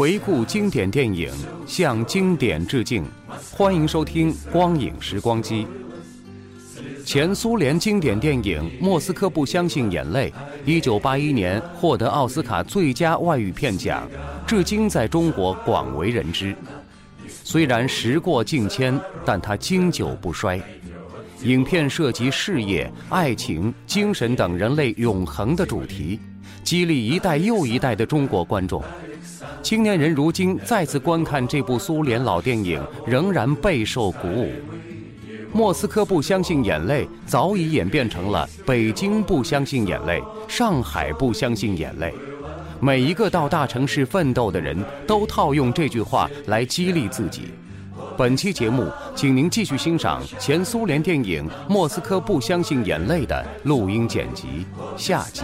回顾经典电影，向经典致敬。欢迎收听《光影时光机》。前苏联经典电影《莫斯科不相信眼泪》，一九八一年获得奥斯卡最佳外语片奖，至今在中国广为人知。虽然时过境迁，但它经久不衰。影片涉及事业、爱情、精神等人类永恒的主题，激励一代又一代的中国观众。青年人如今再次观看这部苏联老电影，仍然备受鼓舞。莫斯科不相信眼泪早已演变成了北京不相信眼泪、上海不相信眼泪。每一个到大城市奋斗的人都套用这句话来激励自己。本期节目，请您继续欣赏前苏联电影《莫斯科不相信眼泪》的录音剪辑，下集。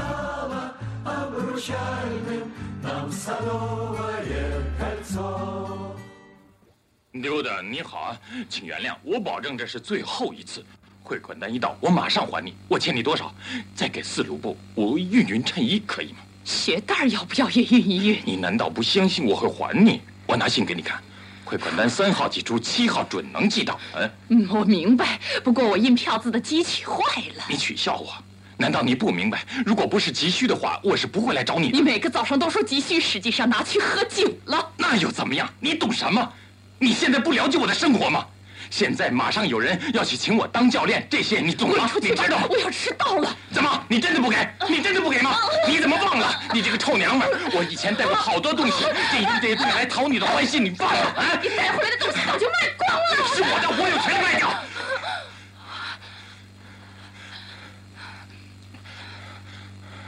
溜达，你好啊，请原谅，我保证这是最后一次。汇款单一到，我马上还你。我欠你多少？再给四卢布，我熨熨衬衣可以吗？鞋带儿要不要也熨一熨？你难道不相信我会还你？我拿信给你看，汇款单三号寄出，七号准能寄到。嗯，嗯，我明白。不过我印票子的机器坏了。你取笑我？难道你不明白？如果不是急需的话，我是不会来找你的。你每个早上都说急需，实际上拿去喝酒了。那又怎么样？你懂什么？你现在不了解我的生活吗？现在马上有人要去请我当教练，这些你懂吗？你知道吗？我要迟到了。怎么？你真的不给？你真的不给吗？你怎么忘了？你这个臭娘们！我以前带过好多东西，这一定这些东西来讨你的欢心，你忘了？啊！你带回来的东西早就卖光了。是我的，我有权利卖掉。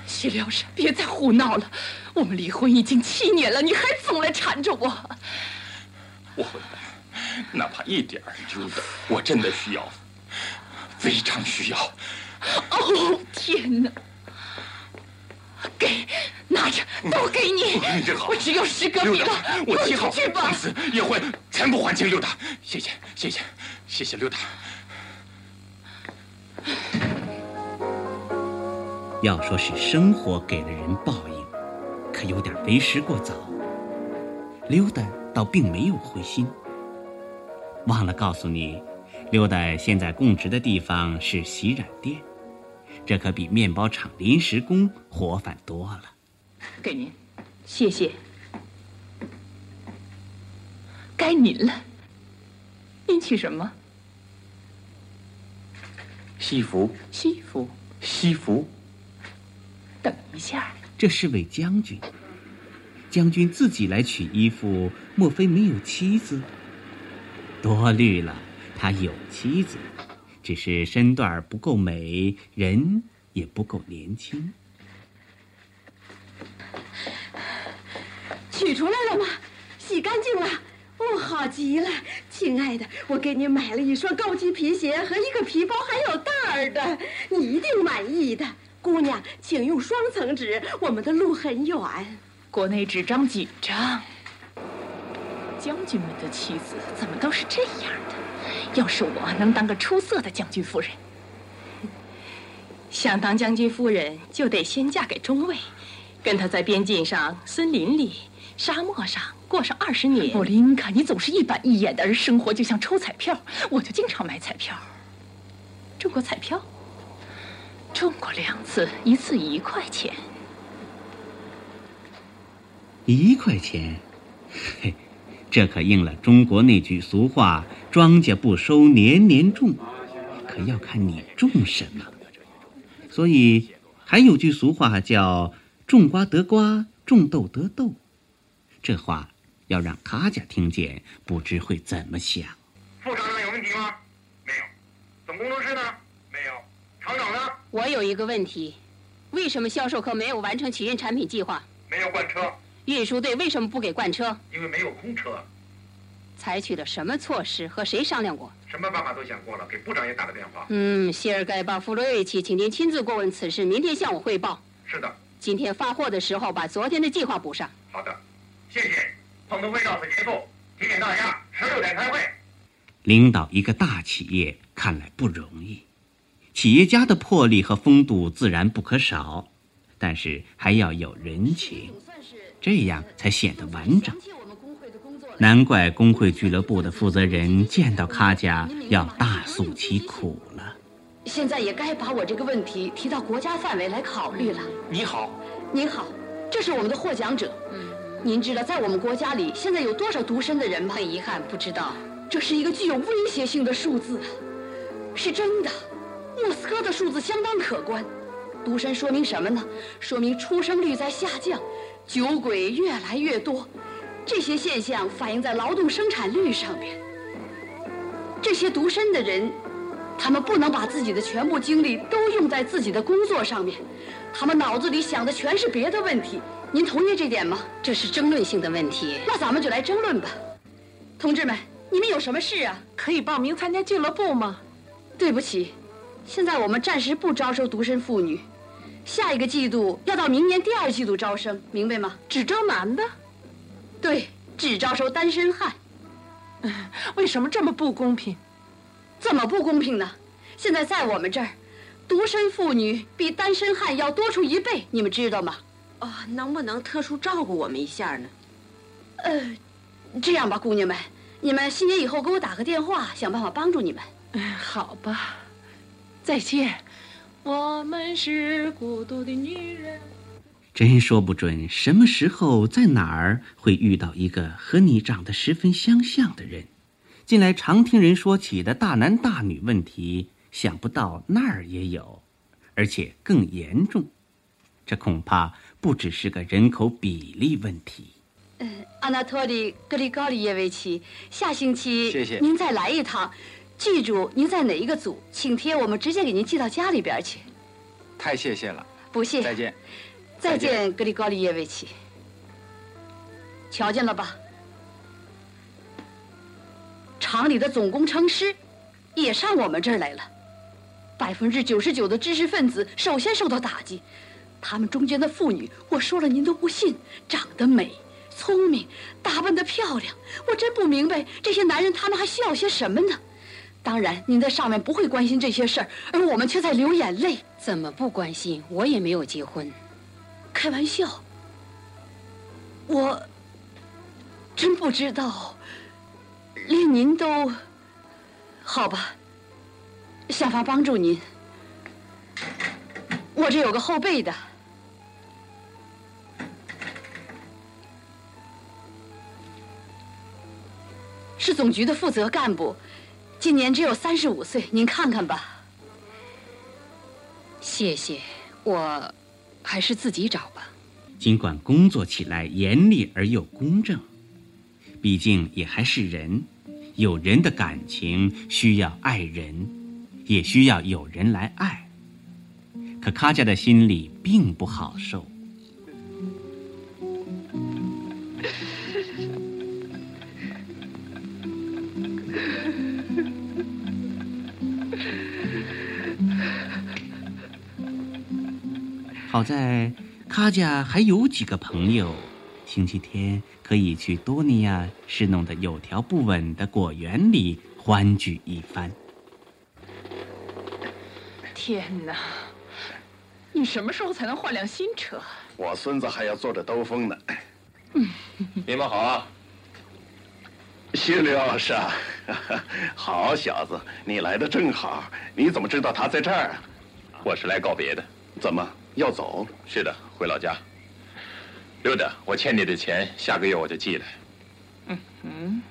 徐辽山，别再胡闹了。我们离婚已经七年了，你还总来缠着我。我会的，哪怕一点儿，溜达，我真的需要，非常需要。哦，天哪！给，拿着，都给你。你好，我只有十个币了，我七号去吧。从此也会全部还清溜达。谢谢，谢谢，谢谢溜达。要说是生活给了人报应，可有点为时过早。溜达倒并没有灰心。忘了告诉你，溜达现在供职的地方是洗染店，这可比面包厂临时工活泛多了。给您，谢谢。该您了。您取什么？西服，西服，西服。等一下，这是位将军。将军自己来取衣服，莫非没有妻子？多虑了，他有妻子，只是身段不够美，人也不够年轻。取出来了吗？洗干净了。哦，好极了，亲爱的，我给你买了一双高级皮鞋和一个皮包，还有袋儿的，你一定满意的。姑娘，请用双层纸，我们的路很远。国内纸张紧张，将军们的妻子怎么都是这样的？要是我能当个出色的将军夫人，想当将军夫人，就得先嫁给中尉，跟他在边境上、森林里、沙漠上过上二十年。布林卡，你总是一板一眼的，而生活就像抽彩票，我就经常买彩票。中过彩票？中过两次，一次一块钱。一块钱，嘿，这可应了中国那句俗话：“庄稼不收年年种。”可要看你种什么。所以还有句俗话叫“种瓜得瓜，种豆得豆”。这话要让他家听见，不知会怎么想。副厂长有问题吗？没有。总工程师呢？没有。厂长呢？我有一个问题：为什么销售科没有完成起运产品计划？没有罐车。运输队为什么不给罐车？因为没有空车。采取了什么措施？和谁商量过？什么办法都想过了，给部长也打了电话。嗯，谢尔盖巴夫罗维奇，请您亲自过问此事，明天向我汇报。是的。今天发货的时候把昨天的计划补上。好的，谢谢。碰头会到此结束，提醒大家十六点开会。领导一个大企业看来不容易，企业家的魄力和风度自然不可少，但是还要有人情，这样才显得完整。难怪工会俱乐部的负责人见到卡家要大诉其苦了。现在也该把我这个问题提到国家范围来考虑了。你好，您好，这是我们的获奖者。嗯，您知道在我们国家里现在有多少独身的人吗？很遗憾，不知道。这是一个具有威胁性的数字，是真的。莫斯科的数字相当可观。独身说明什么呢？说明出生率在下降，酒鬼越来越多。这些现象反映在劳动生产率上面。这些独身的人，他们不能把自己的全部精力都用在自己的工作上面，他们脑子里想的全是别的问题。您同意这点吗？这是争论性的问题。那咱们就来争论吧，同志们，你们有什么事啊？可以报名参加俱乐部吗？对不起，现在我们暂时不招收独身妇女，下一个季度要到明年第二季度招生，明白吗？只招男的。对，只招收单身汉。为什么这么不公平？怎么不公平呢？现在在我们这儿，独身妇女比单身汉要多出一倍，你们知道吗？哦，能不能特殊照顾我们一下呢？呃，这样吧，姑娘们，你们新年以后给我打个电话，想办法帮助你们。嗯，好吧。再见。我们是孤独的女人。真说不准什么时候在哪儿会遇到一个和你长得十分相像的人。近来常听人说起的大男大女问题，想不到那儿也有，而且更严重。这恐怕不只是个人口比例问题。呃，阿纳托利·格里高利耶维奇，下星期谢谢您再来一趟，记住您在哪一个组，请贴我们直接给您寄到家里边去。太谢谢了，不谢。再见。再见，格里高利耶维奇。瞧见了吧？厂里的总工程师也上我们这儿来了。百分之九十九的知识分子首先受到打击，他们中间的妇女，我说了您都不信，长得美、聪明、打扮得漂亮，我真不明白这些男人他们还需要些什么呢？当然，您在上面不会关心这些事儿，而我们却在流眼泪。怎么不关心？我也没有结婚。开玩笑，我真不知道，连您都好吧，想法帮助您。我这有个后辈的，是总局的负责干部，今年只有三十五岁，您看看吧。谢谢，我。还是自己找吧。尽管工作起来严厉而又公正，毕竟也还是人，有人的感情需要爱人，也需要有人来爱。可卡家的心里并不好受。好在卡家还有几个朋友，星期天可以去多尼亚是弄的有条不紊的果园里欢聚一番。天哪！你什么时候才能换辆新车？我孙子还要坐着兜风呢。嗯，你们好啊，谢刘老师啊，好小子，你来的正好。你怎么知道他在这儿？我是来告别的。怎么？要走？是的，回老家。溜达，我欠你的钱，下个月我就寄来。嗯。嗯，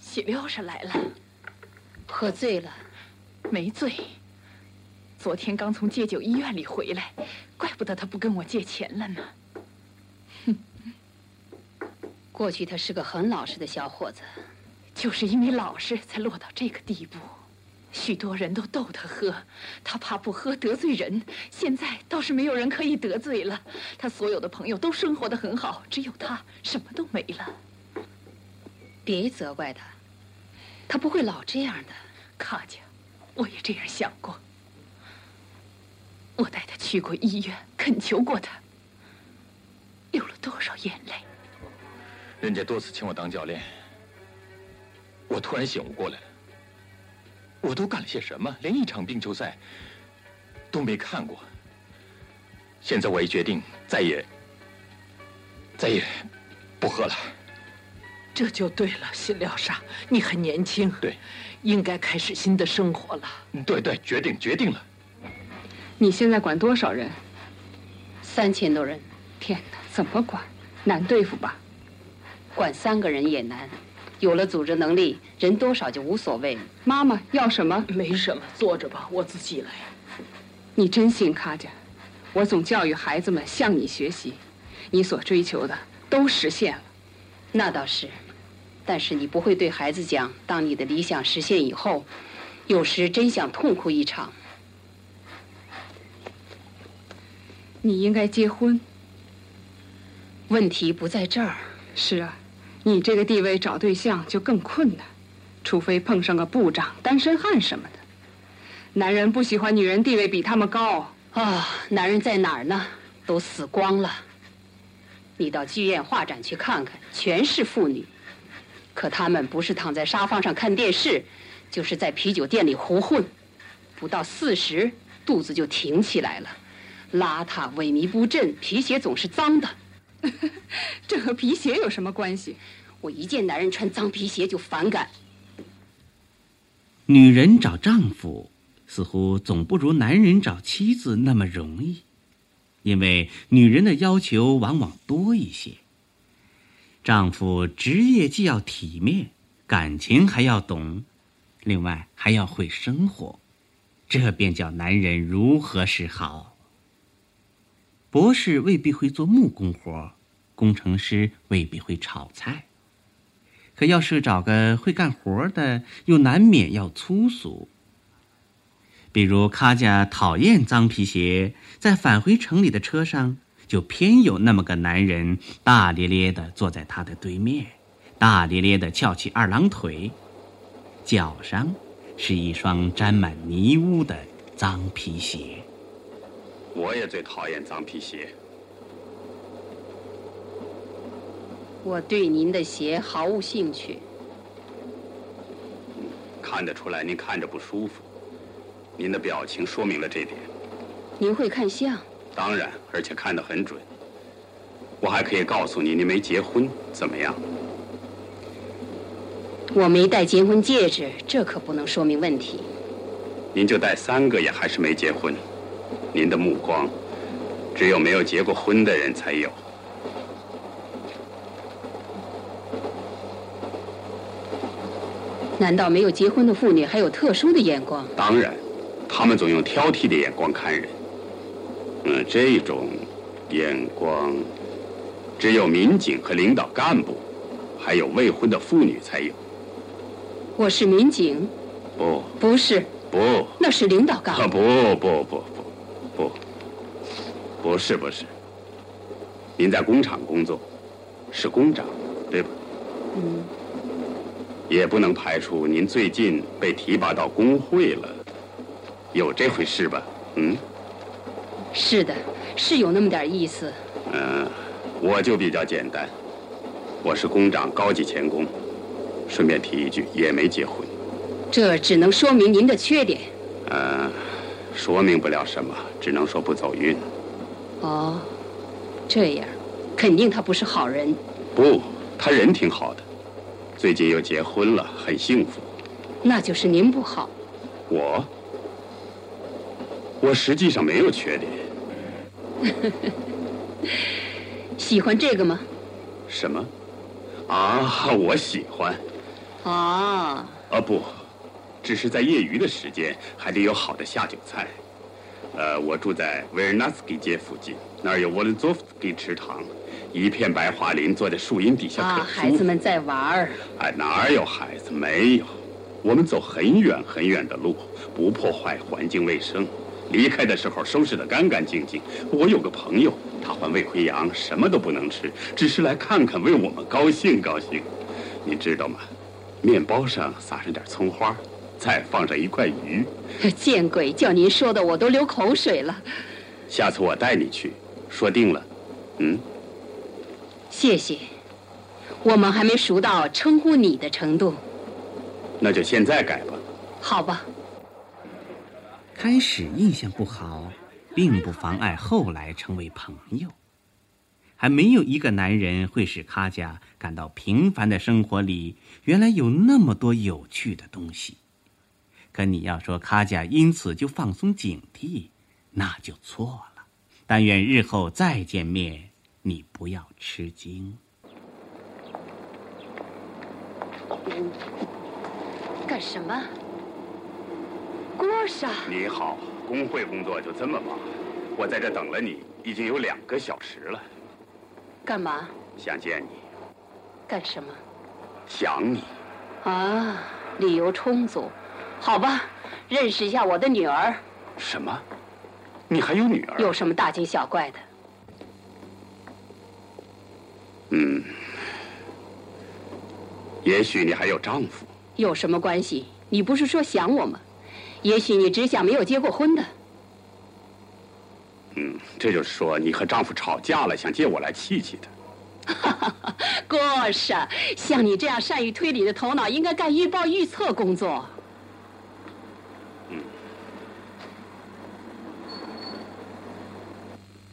喜六是来了，喝醉了，没醉。昨天刚从戒酒医院里回来，怪不得他不跟我借钱了呢。哼，过去他是个很老实的小伙子，就是因为老实才落到这个地步。许多人都逗他喝，他怕不喝得罪人。现在倒是没有人可以得罪了，他所有的朋友都生活的很好，只有他什么都没了。别责怪他，他不会老这样的。卡家，我也这样想过。我带他去过医院，恳求过他，流了多少眼泪。人家多次请我当教练，我突然醒悟过来了。我都干了些什么？连一场冰球赛都没看过。现在我已决定，再也、再也不喝了。这就对了，新廖沙，你很年轻，对，应该开始新的生活了。对对，决定决定了。你现在管多少人？三千多人。天哪，怎么管？难对付吧？管三个人也难。有了组织能力，人多少就无所谓。妈妈要什么？没什么，坐着吧，我自己来。你真信卡家？我总教育孩子们向你学习，你所追求的都实现了。那倒是，但是你不会对孩子讲，当你的理想实现以后，有时真想痛哭一场。你应该结婚。问题不在这儿。是啊。你这个地位找对象就更困难，除非碰上个部长、单身汉什么的。男人不喜欢女人地位比他们高啊！男人在哪儿呢？都死光了。你到剧院画展去看看，全是妇女，可他们不是躺在沙发上看电视，就是在啤酒店里胡混。不到四十，肚子就挺起来了，邋遢、萎靡不振，皮鞋总是脏的。这和皮鞋有什么关系？我一见男人穿脏皮鞋就反感。女人找丈夫似乎总不如男人找妻子那么容易，因为女人的要求往往多一些。丈夫职业既要体面，感情还要懂，另外还要会生活，这便叫男人如何是好。博士未必会做木工活，工程师未必会炒菜，可要是找个会干活的，又难免要粗俗。比如卡家讨厌脏皮鞋，在返回城里的车上，就偏有那么个男人，大咧咧的坐在他的对面，大咧咧的翘起二郎腿，脚上是一双沾满泥污的脏皮鞋。我也最讨厌脏皮鞋。我对您的鞋毫无兴趣。看得出来，您看着不舒服。您的表情说明了这点。您会看相？当然，而且看得很准。我还可以告诉你，您没结婚，怎么样？我没戴结婚戒指，这可不能说明问题。您就戴三个，也还是没结婚。您的目光，只有没有结过婚的人才有。难道没有结婚的妇女还有特殊的眼光？当然，他们总用挑剔的眼光看人。嗯，这种眼光，只有民警和领导干部，还有未婚的妇女才有。我是民警。不。不是。不。那是领导干部。不不不。不，不是不是。您在工厂工作，是工长，对吧？嗯。也不能排除您最近被提拔到工会了，有这回事吧？嗯。是的，是有那么点意思。嗯，我就比较简单，我是工长高级钳工。顺便提一句，也没结婚。这只能说明您的缺点。嗯。说明不了什么，只能说不走运。哦，这样，肯定他不是好人。不，他人挺好的，最近又结婚了，很幸福。那就是您不好。我，我实际上没有缺点。喜欢这个吗？什么？啊，我喜欢。啊。啊不，只是在业余的时间还得有好的下酒菜。呃，我住在维尔纳斯基街附近，那儿有沃伦佐夫斯基池塘，一片白桦林，坐在树荫底下啊，孩子们在玩儿。哎，哪有孩子？没有，我们走很远很远的路，不破坏环境卫生。离开的时候收拾得干干净净。我有个朋友，他患胃溃疡，什么都不能吃，只是来看看，为我们高兴高兴。你知道吗？面包上撒上点葱花。再放上一块鱼，见鬼！叫您说的我都流口水了。下次我带你去，说定了。嗯，谢谢。我们还没熟到称呼你的程度。那就现在改吧。好吧。开始印象不好，并不妨碍后来成为朋友。还没有一个男人会使卡佳感到平凡的生活里原来有那么多有趣的东西。可你要说卡贾因此就放松警惕，那就错了。但愿日后再见面，你不要吃惊。干什么？郭莎。你好，工会工作就这么忙？我在这等了你已经有两个小时了。干嘛？想见你。干什么？想你。啊，理由充足。好吧，认识一下我的女儿。什么？你还有女儿？有什么大惊小怪的？嗯，也许你还有丈夫。有什么关系？你不是说想我吗？也许你只想没有结过婚的。嗯，这就是说你和丈夫吵架了，想借我来气气他。哈哈，郭婶，像你这样善于推理的头脑，应该干预报预测工作。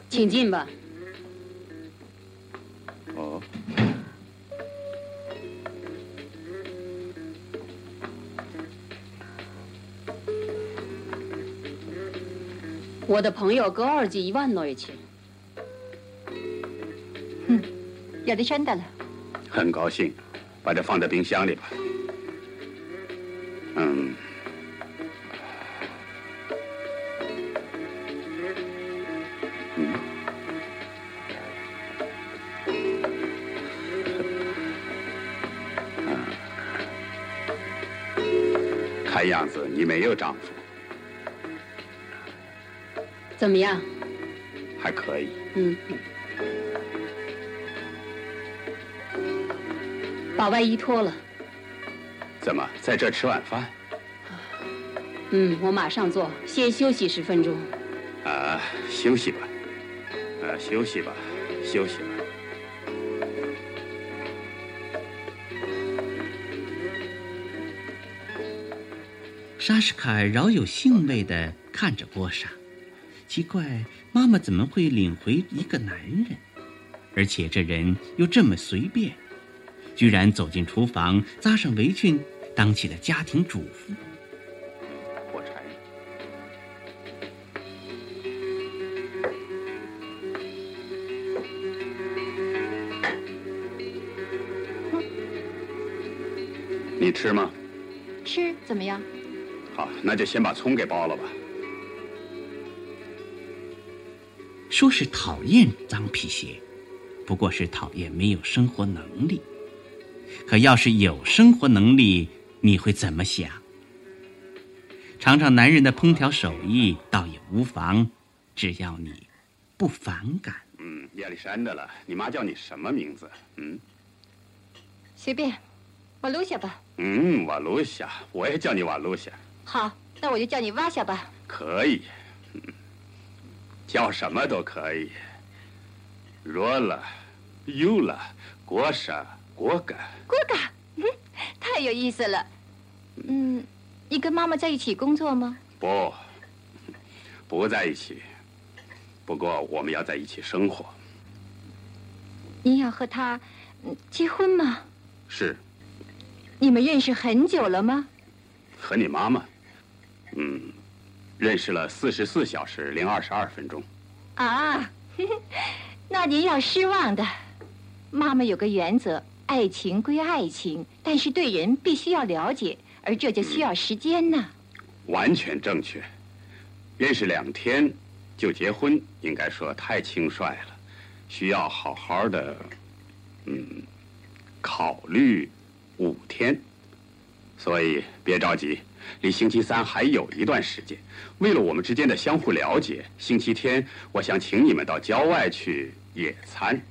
请进吧。哦。我的朋友格尔吉一万诺维奇。嗯，有的真的了。很高兴，把它放在冰箱里吧。嗯。没有丈夫，怎么样？还可以。嗯。把外衣脱了。怎么在这吃晚饭？嗯，我马上做，先休息十分钟。啊，休息吧。啊，休息吧，休息吧。莎什卡饶有兴味地看着波莎，奇怪，妈妈怎么会领回一个男人，而且这人又这么随便，居然走进厨房，扎上围裙，当起了家庭主妇。火柴。你吃吗？吃，怎么样？好，那就先把葱给剥了吧。说是讨厌脏皮鞋，不过是讨厌没有生活能力。可要是有生活能力，你会怎么想？尝尝男人的烹调手艺，倒也无妨，只要你不反感。嗯，亚历山大了，你妈叫你什么名字？嗯，随便，瓦卢夏吧。嗯，瓦卢夏，我也叫你瓦卢夏。好，那我就叫你挖下吧。可以，叫什么都可以。罗拉、尤拉、国莎、果嘎。果嘎，嗯，太有意思了。嗯，你跟妈妈在一起工作吗？不，不在一起。不过我们要在一起生活。你要和他结婚吗？是。你们认识很久了吗？和你妈妈。嗯，认识了四十四小时零二十二分钟。啊，那您要失望的。妈妈有个原则，爱情归爱情，但是对人必须要了解，而这就需要时间呢。完全正确。认识两天就结婚，应该说太轻率了，需要好好的，嗯，考虑五天。所以别着急，离星期三还有一段时间。为了我们之间的相互了解，星期天我想请你们到郊外去野餐。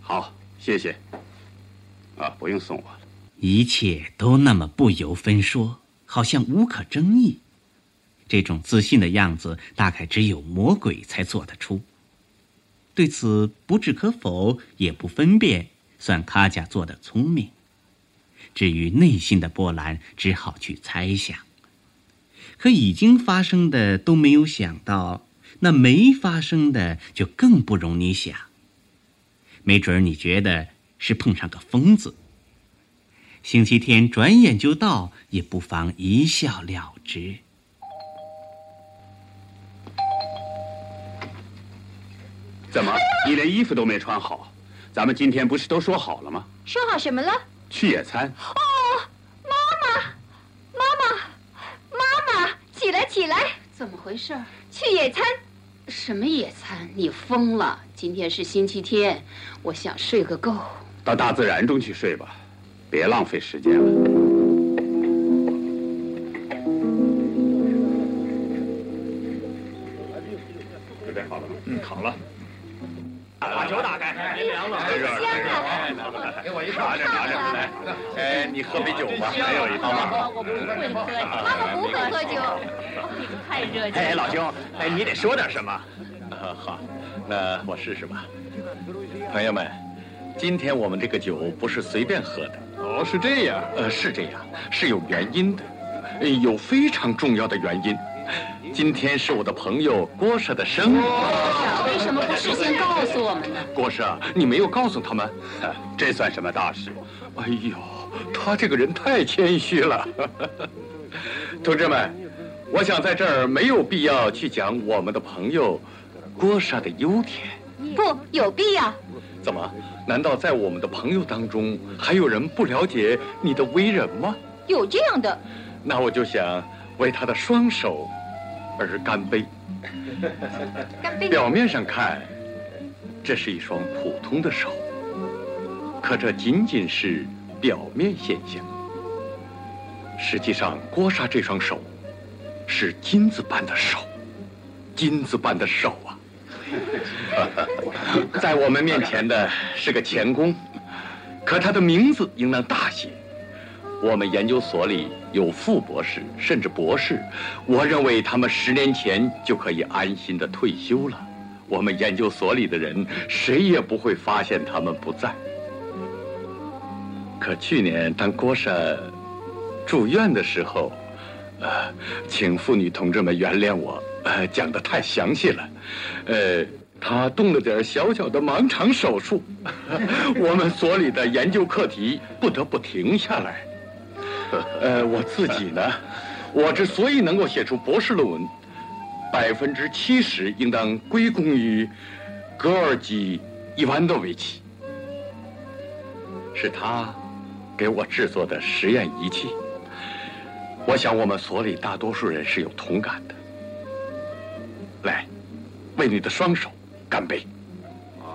好，谢谢。啊，不用送我了。一切都那么不由分说，好像无可争议。这种自信的样子，大概只有魔鬼才做得出。对此不置可否，也不分辨，算卡贾做的聪明。至于内心的波澜，只好去猜想。可已经发生的都没有想到，那没发生的就更不容你想。没准儿你觉得是碰上个疯子。星期天转眼就到，也不妨一笑了之。怎么，你连衣服都没穿好？咱们今天不是都说好了吗？说好什么了？去野餐。哦，妈妈，妈妈，妈妈，起来，起来！怎么回事？去野餐？什么野餐？你疯了！今天是星期天，我想睡个够。到大自然中去睡吧，别浪费时间了。准备好了吗？嗯，好了。把酒打开，凉了，太热了，太热了。给我一拿着，拿着来。哎，你喝杯酒吧，还有一套吗？我不会喝，妈妈不会喝酒，太热情。哎，老兄，哎，你得说点什么。啊，好，那我试试吧。朋友们，今天我们这个酒不是随便喝的。哦，是这样。呃，是这样，是有原因的，有非常重要的原因。今天是我的朋友郭舍的生日。为什么不事先告诉我们呢？郭舍，你没有告诉他们，这算什么大事？哎呦，他这个人太谦虚了。同志们，我想在这儿没有必要去讲我们的朋友郭舍的优点。不，有必要。怎么？难道在我们的朋友当中还有人不了解你的为人吗？有这样的。那我就想为他的双手。而干杯！干杯！表面上看，这是一双普通的手，可这仅仅是表面现象。实际上，郭莎这双手是金子般的手，金子般的手啊！在我们面前的是个钳工，可他的名字应当大些。我们研究所里有副博士，甚至博士。我认为他们十年前就可以安心的退休了。我们研究所里的人谁也不会发现他们不在。可去年当郭婶住院的时候，呃，请妇女同志们原谅我，呃，讲的太详细了。呃，他动了点小小的盲肠手术，我们所里的研究课题不得不停下来。呃，我自己呢，我之所以能够写出博士论文，百分之七十应当归功于格尔基·伊万诺维奇，是他给我制作的实验仪器。我想我们所里大多数人是有同感的。来，为你的双手干杯！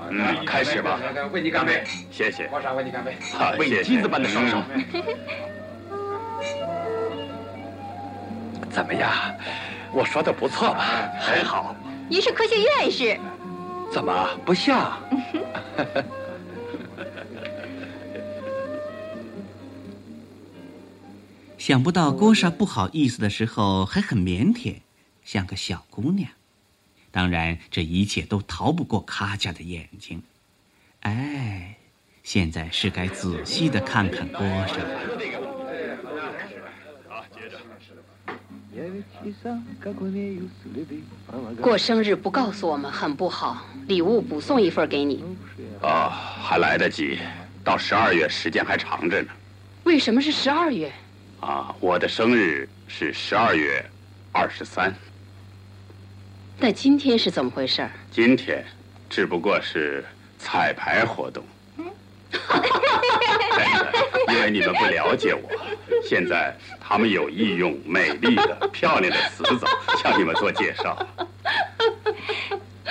嗯，开始吧，为你干杯！谢谢，皇上为你干杯！好，为你金子般的双手。怎么样？我说的不错吧？很好。您是科学院士？怎么不像？想不到郭莎不好意思的时候还很腼腆，像个小姑娘。当然，这一切都逃不过卡家的眼睛。哎，现在是该仔细的看看郭莎。过生日不告诉我们很不好，礼物补送一份给你。哦，还来得及，到十二月时间还长着呢。为什么是十二月？啊，我的生日是十二月二十三。那今天是怎么回事？今天只不过是彩排活动。为你们不了解我。现在他们有意用美丽的、漂亮的词藻向你们做介绍。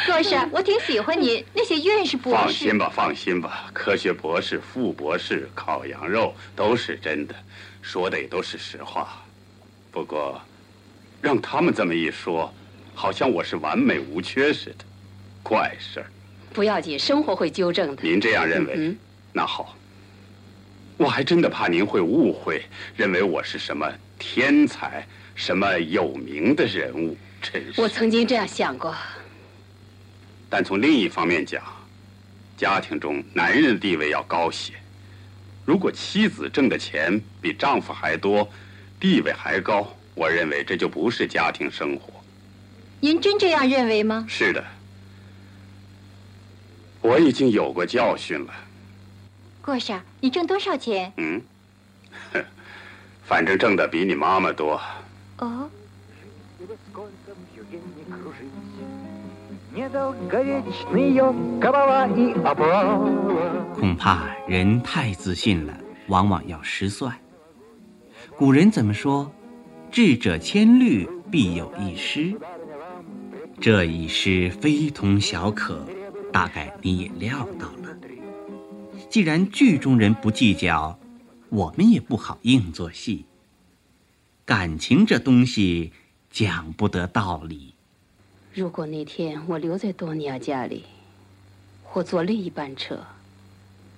博士，我挺喜欢你那些院士、博士。放心吧，放心吧，科学博士、副博士、烤羊肉都是真的，说的也都是实话。不过，让他们这么一说，好像我是完美无缺似的，怪事儿。不要紧，生活会纠正的。您这样认为？嗯，那好。我还真的怕您会误会，认为我是什么天才、什么有名的人物。真是。我曾经这样想过。但从另一方面讲，家庭中男人的地位要高些。如果妻子挣的钱比丈夫还多，地位还高，我认为这就不是家庭生活。您真这样认为吗？是的，我已经有过教训了。郭婶，你挣多少钱？嗯，反正挣的比你妈妈多。哦。恐怕人太自信了，往往要失算。古人怎么说？“智者千虑，必有一失。”这一失非同小可，大概你也料到了。既然剧中人不计较，我们也不好硬做戏。感情这东西讲不得道理。如果那天我留在多尼亚家里，或坐另一班车，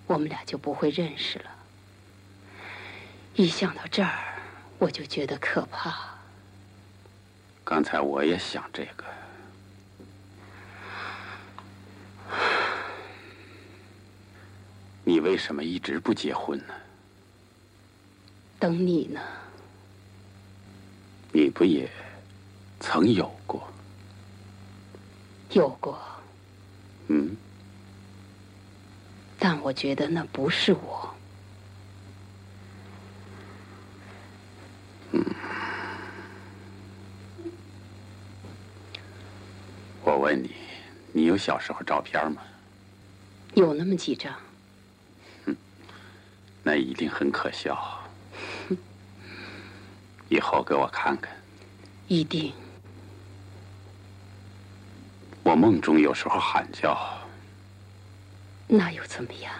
我们俩就不会认识了。一想到这儿，我就觉得可怕。刚才我也想这个。你为什么一直不结婚呢？等你呢。你不也曾有过？有过，嗯，但我觉得那不是我。嗯，我问你，你有小时候照片吗？有那么几张。哼，那一定很可笑。以后给我看看。一定。我梦中有时候喊叫，那又怎么样？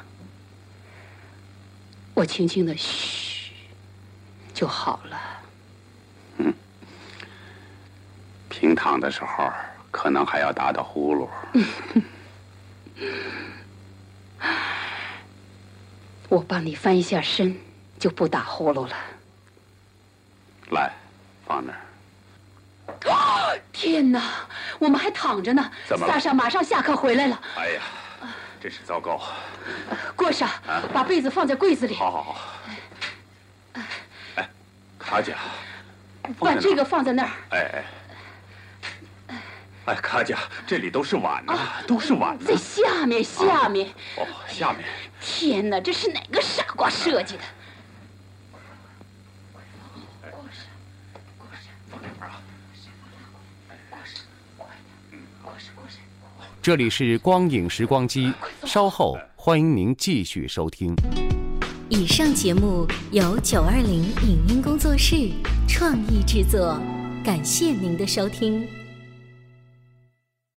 我轻轻的嘘就好了。嗯，平躺的时候可能还要打打呼噜。我帮你翻一下身，就不打呼噜了。来，放那儿。天哪！我们还躺着呢。怎么了？萨莎马上下课回来了。哎呀，真是糟糕。郭莎，把被子放在柜子里。好好好。哎，卡佳，把这个放在那儿。哎哎。哎，卡佳，这里都是碗呢，都是碗。在下面，下面。哦，下面。天哪，这是哪个傻瓜设计的？这里是光影时光机，稍后欢迎您继续收听。以上节目由九二零影音工作室创意制作，感谢您的收听。